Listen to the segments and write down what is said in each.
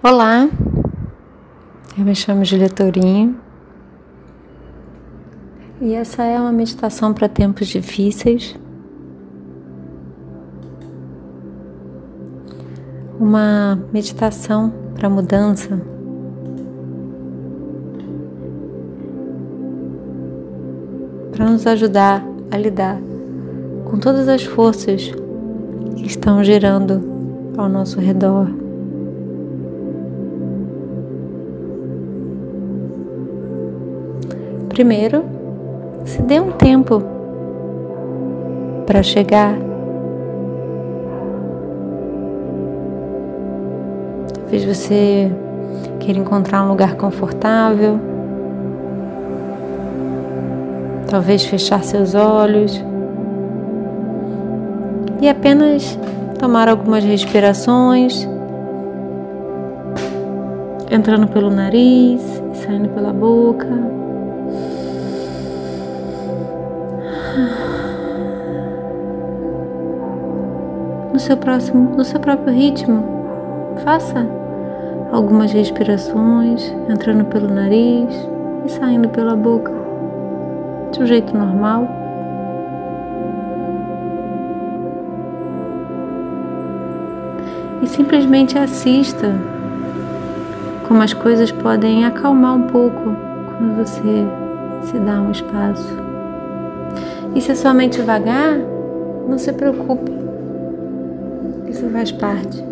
Olá, eu me chamo Julia e essa é uma meditação para tempos difíceis. Uma meditação para mudança. Para nos ajudar a lidar com todas as forças que estão girando ao nosso redor. Primeiro, se dê um tempo para chegar. Talvez você queira encontrar um lugar confortável. Talvez fechar seus olhos e apenas tomar algumas respirações, entrando pelo nariz e saindo pela boca. No seu próximo, no seu próprio ritmo, faça algumas respirações, entrando pelo nariz e saindo pela boca, de um jeito normal. E simplesmente assista como as coisas podem acalmar um pouco quando você se dá um espaço. E se a sua mente vagar, não se preocupe. Isso faz parte.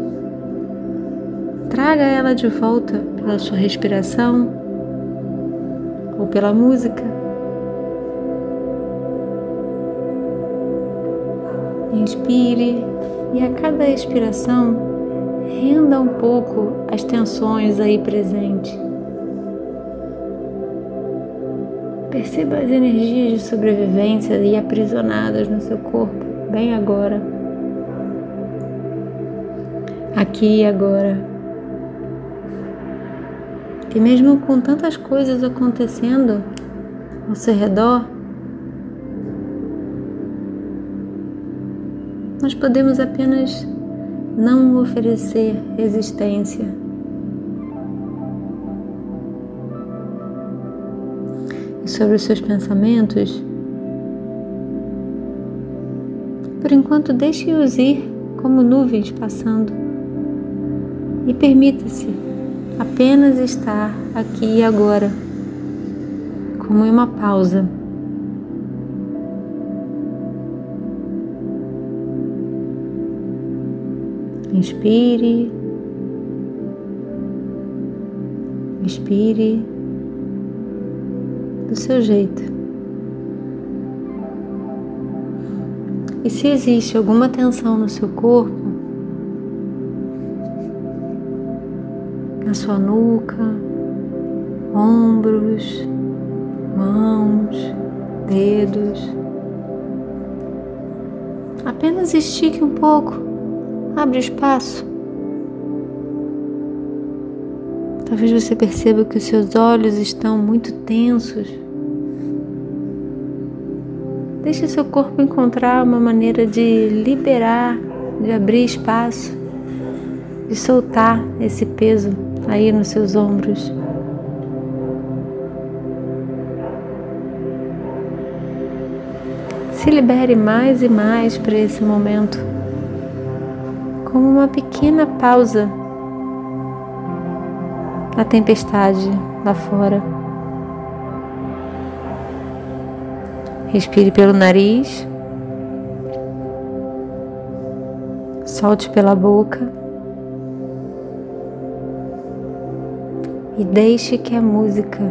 Traga ela de volta pela sua respiração ou pela música. Inspire e a cada expiração renda um pouco as tensões aí presentes. Perceba as energias de sobrevivência e aprisionadas no seu corpo, bem agora. Aqui e agora. E mesmo com tantas coisas acontecendo ao seu redor, nós podemos apenas não oferecer resistência sobre os seus pensamentos, por enquanto deixe-os ir como nuvens passando. E permita-se apenas estar aqui e agora, como em uma pausa. Inspire, expire do seu jeito. E se existe alguma tensão no seu corpo, na sua nuca, ombros, mãos, dedos, apenas estique um pouco, abre espaço. Talvez você perceba que os seus olhos estão muito tensos. Deixe seu corpo encontrar uma maneira de liberar, de abrir espaço, de soltar esse peso aí nos seus ombros. Se libere mais e mais para esse momento, como uma pequena pausa na tempestade lá fora. Respire pelo nariz, solte pela boca e deixe que a música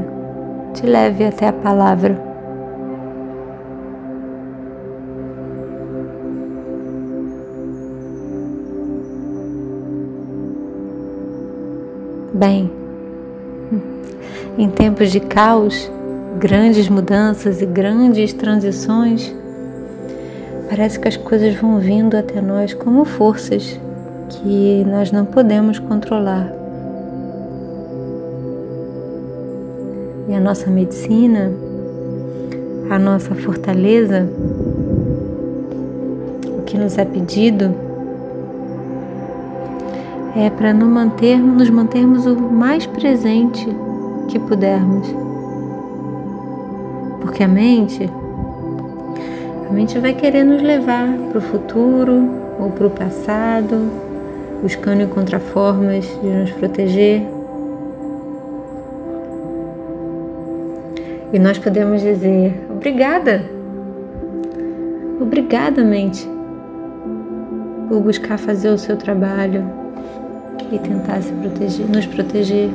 te leve até a palavra. Bem, em tempos de caos, grandes mudanças e grandes transições, parece que as coisas vão vindo até nós como forças que nós não podemos controlar. E a nossa medicina, a nossa fortaleza, o que nos é pedido é para nos mantermos, o mais presente que pudermos. Porque a mente, a mente vai querer nos levar para o futuro ou para o passado, buscando encontrar formas de nos proteger. E nós podemos dizer: obrigada, obrigada, mente, por buscar fazer o seu trabalho e tentar se proteger, nos proteger.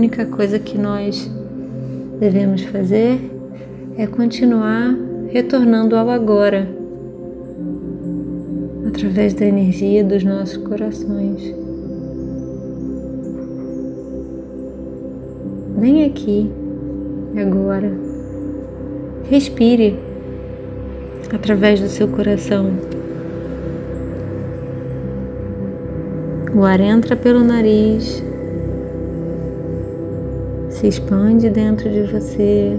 Única coisa que nós devemos fazer é continuar retornando ao agora, através da energia dos nossos corações. Vem aqui, agora. Respire através do seu coração. O ar entra pelo nariz, se expande dentro de você.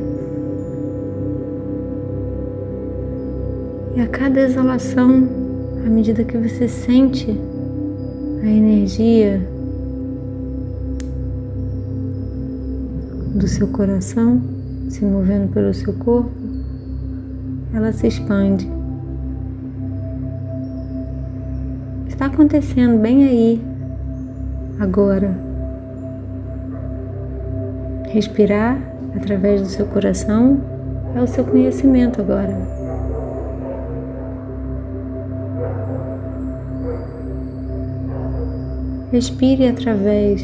E a cada exalação, à medida que você sente a energia do seu coração se movendo pelo seu corpo, ela se expande. Está acontecendo bem aí, agora. Respirar através do seu coração é o seu conhecimento agora. Respire através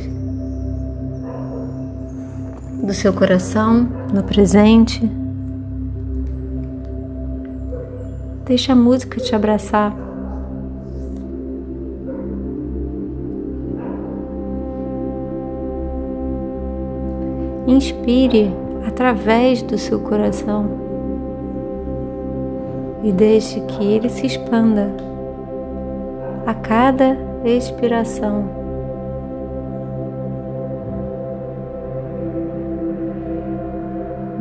do seu coração no presente. Deixa a música te abraçar. Inspire através do seu coração e deixe que ele se expanda a cada expiração.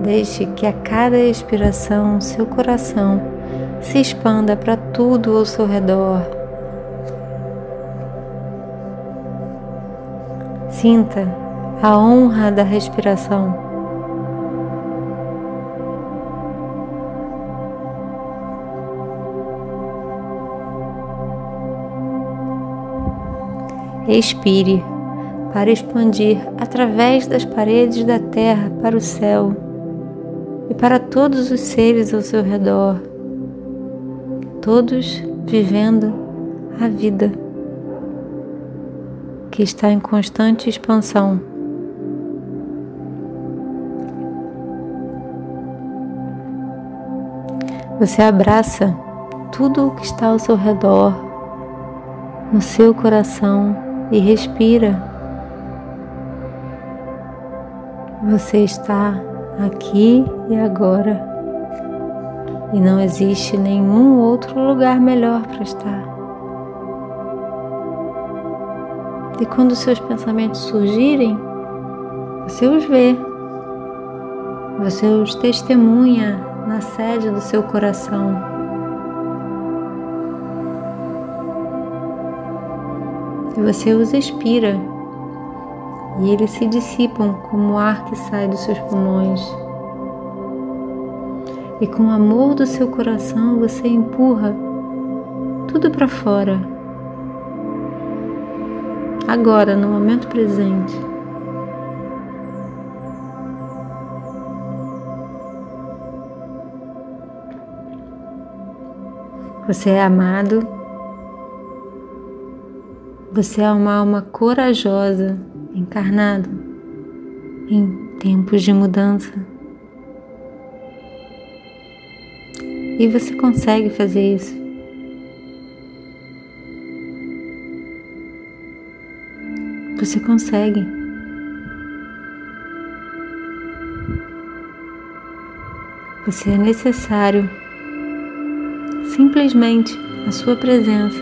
Deixe que a cada expiração seu coração se expanda para tudo ao seu redor. Sinta a honra da respiração. Expire para expandir através das paredes da terra para o céu e para todos os seres ao seu redor, todos vivendo a vida que está em constante expansão. Você abraça tudo o que está ao seu redor, no seu coração e respira. Você está aqui e agora. E não existe nenhum outro lugar melhor para estar. E quando seus pensamentos surgirem, você os vê, você os testemunha na sede do seu coração. E você os expira e eles se dissipam como o ar que sai dos seus pulmões. E com o amor do seu coração você empurra tudo para fora. Agora, no momento presente. Você é amado. Você é uma alma corajosa encarnado em tempos de mudança. E você consegue fazer isso. Você consegue. Você é necessário simplesmente a sua presença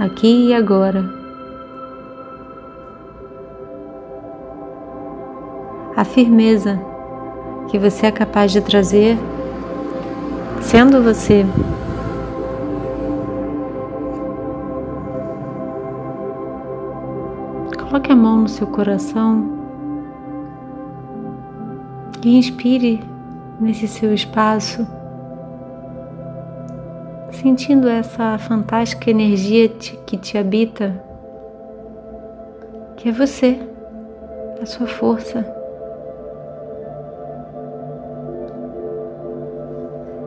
aqui e agora. a firmeza que você é capaz de trazer Sendo você Coloque a mão no seu coração e inspire nesse seu espaço, sentindo essa fantástica energia que te habita, que é você, a sua força.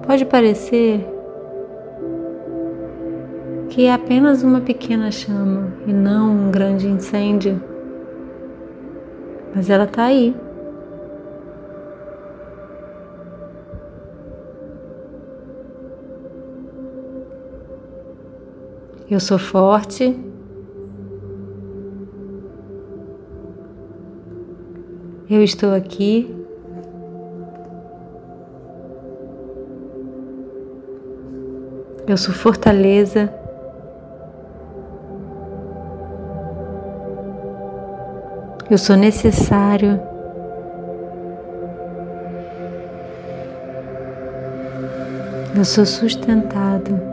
Pode parecer que é apenas uma pequena chama e não um grande incêndio, mas ela está aí. Eu sou forte. Eu estou aqui. Eu sou fortaleza. Eu sou necessário. Eu sou sustentado.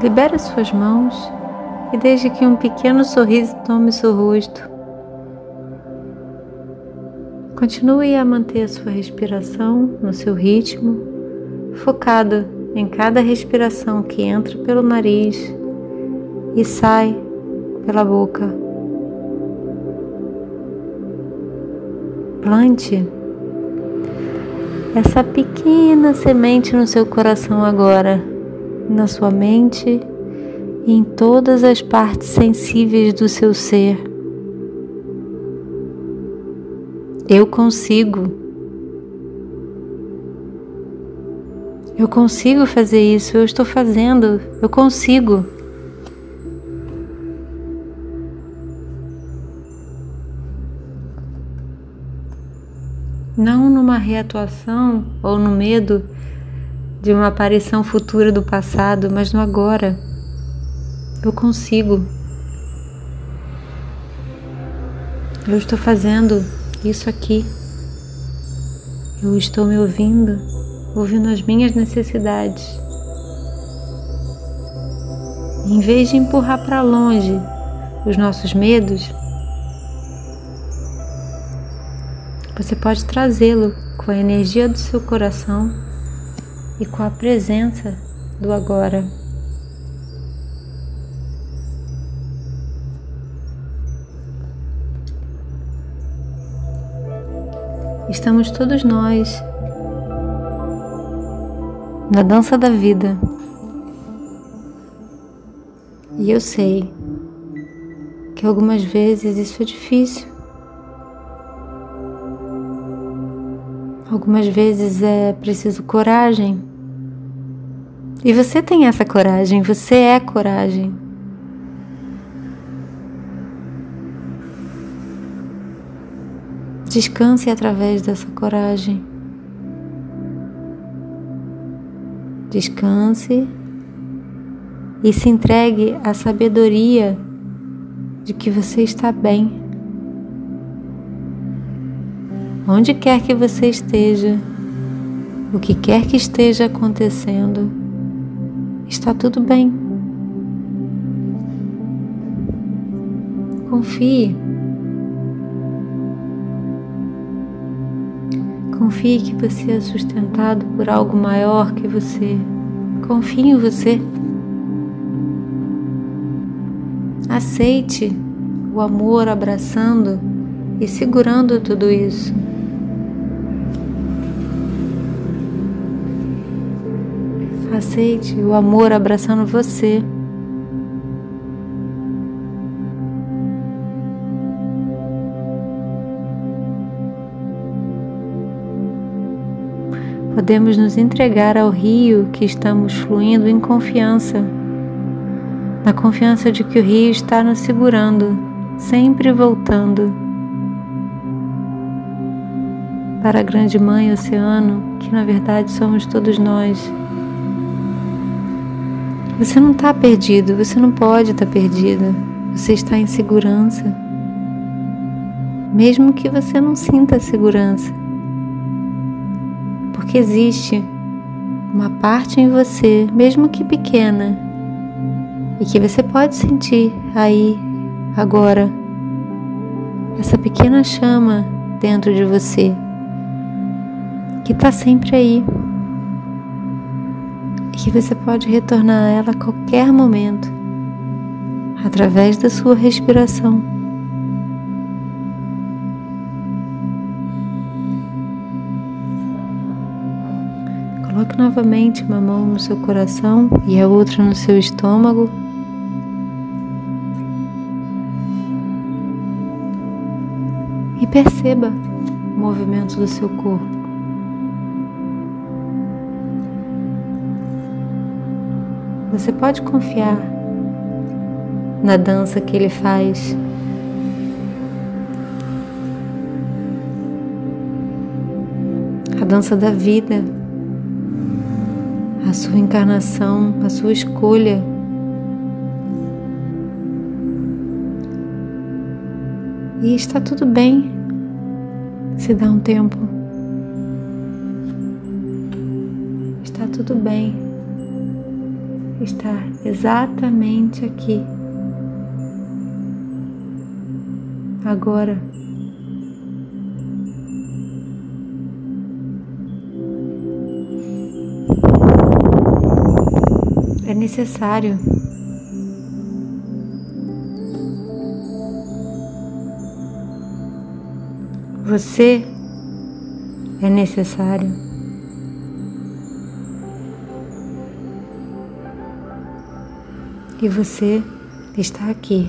Libere suas mãos e deixe que um pequeno sorriso tome seu rosto. Continue a manter a sua respiração no seu ritmo, focado em cada respiração que entra pelo nariz e sai pela boca. Plante essa pequena semente no seu coração agora na sua mente e em todas as partes sensíveis do seu ser. Eu consigo. Eu consigo fazer isso, eu estou fazendo, eu consigo. Não numa reatuação ou no medo de uma aparição futura do passado, mas no agora. Eu consigo. Eu estou fazendo isso aqui. Eu estou me ouvindo, ouvindo as minhas necessidades. Em vez de empurrar para longe os nossos medos, você pode trazê-lo com a energia do seu coração e com a presença do agora. Estamos todos nós na dança da vida. E eu sei que algumas vezes isso é difícil. Algumas vezes é preciso coragem e você tem essa coragem, você é coragem. Descanse através dessa coragem. Descanse e se entregue à sabedoria de que você está bem. Onde quer que você esteja, o que quer que esteja acontecendo, Está tudo bem. Confie. Confie que você é sustentado por algo maior que você. Confie em você. Aceite o amor abraçando e segurando tudo isso. Aceite o amor abraçando você. Podemos nos entregar ao rio que estamos fluindo em confiança, na confiança de que o rio está nos segurando, sempre voltando para a grande mãe oceano, que na verdade somos todos nós. Você não está perdido, você não pode estar tá perdido. Você está em segurança. mesmo que você não sinta segurança. Porque existe uma parte em você, mesmo que pequena, e que você pode sentir aí, agora, essa pequena chama dentro de você, que está sempre aí, e que você pode retornar a ela a qualquer momento, através da sua respiração. Coloque novamente uma mão no seu coração e a outra no seu estômago. E perceba o movimento do seu corpo. Você pode confiar na dança que ele faz. A dança da vida a sua encarnação, a sua escolha. E está tudo bem se dá um tempo. Está tudo bem estar exatamente aqui, agora. é necessário. Você é necessário. E você está aqui.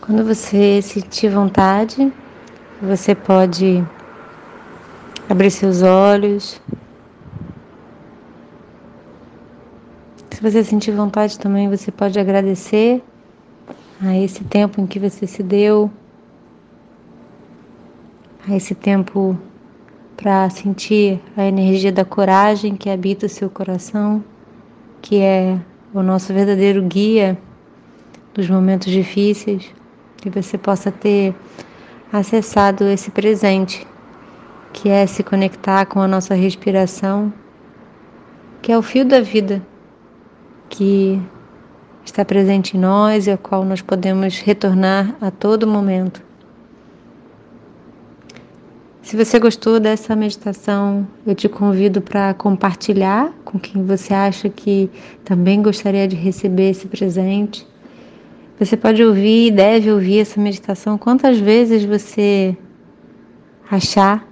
Quando você sentir vontade, você pode abrir seus olhos. Você sentir vontade também, você pode agradecer a esse tempo em que você se deu, a esse tempo para sentir a energia da coragem que habita o seu coração, que é o nosso verdadeiro guia dos momentos difíceis que você possa ter acessado esse presente, que é se conectar com a nossa respiração, que é o fio da vida que está presente em nós e ao qual nós podemos retornar a todo momento. Se você gostou dessa meditação, eu te convido para compartilhar com quem você acha que também gostaria de receber esse presente. Você pode ouvir e deve ouvir essa meditação quantas vezes você achar,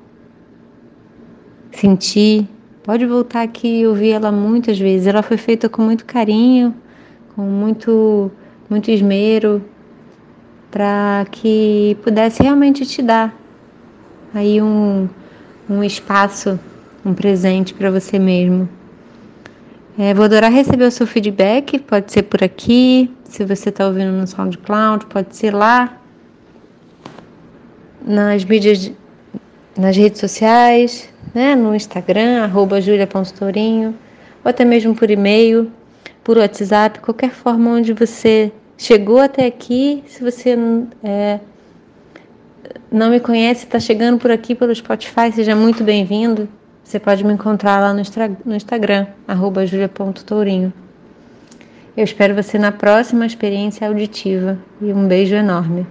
sentir. Pode voltar aqui e ouvir ela muitas vezes. Ela foi feita com muito carinho, com muito, muito esmero, para que pudesse realmente te dar aí um, um espaço, um presente para você mesmo. É, vou adorar receber o seu feedback, pode ser por aqui, se você está ouvindo no SoundCloud, pode ser lá nas mídias, nas redes sociais, né, no Instagram, arroba julia.tourinho, ou até mesmo por e-mail, por WhatsApp, qualquer forma onde você chegou até aqui, se você é, não me conhece, está chegando por aqui pelo Spotify, seja muito bem-vindo. Você pode me encontrar lá no, no Instagram, arroba julia.tourinho. Eu espero você na próxima experiência auditiva e um beijo enorme.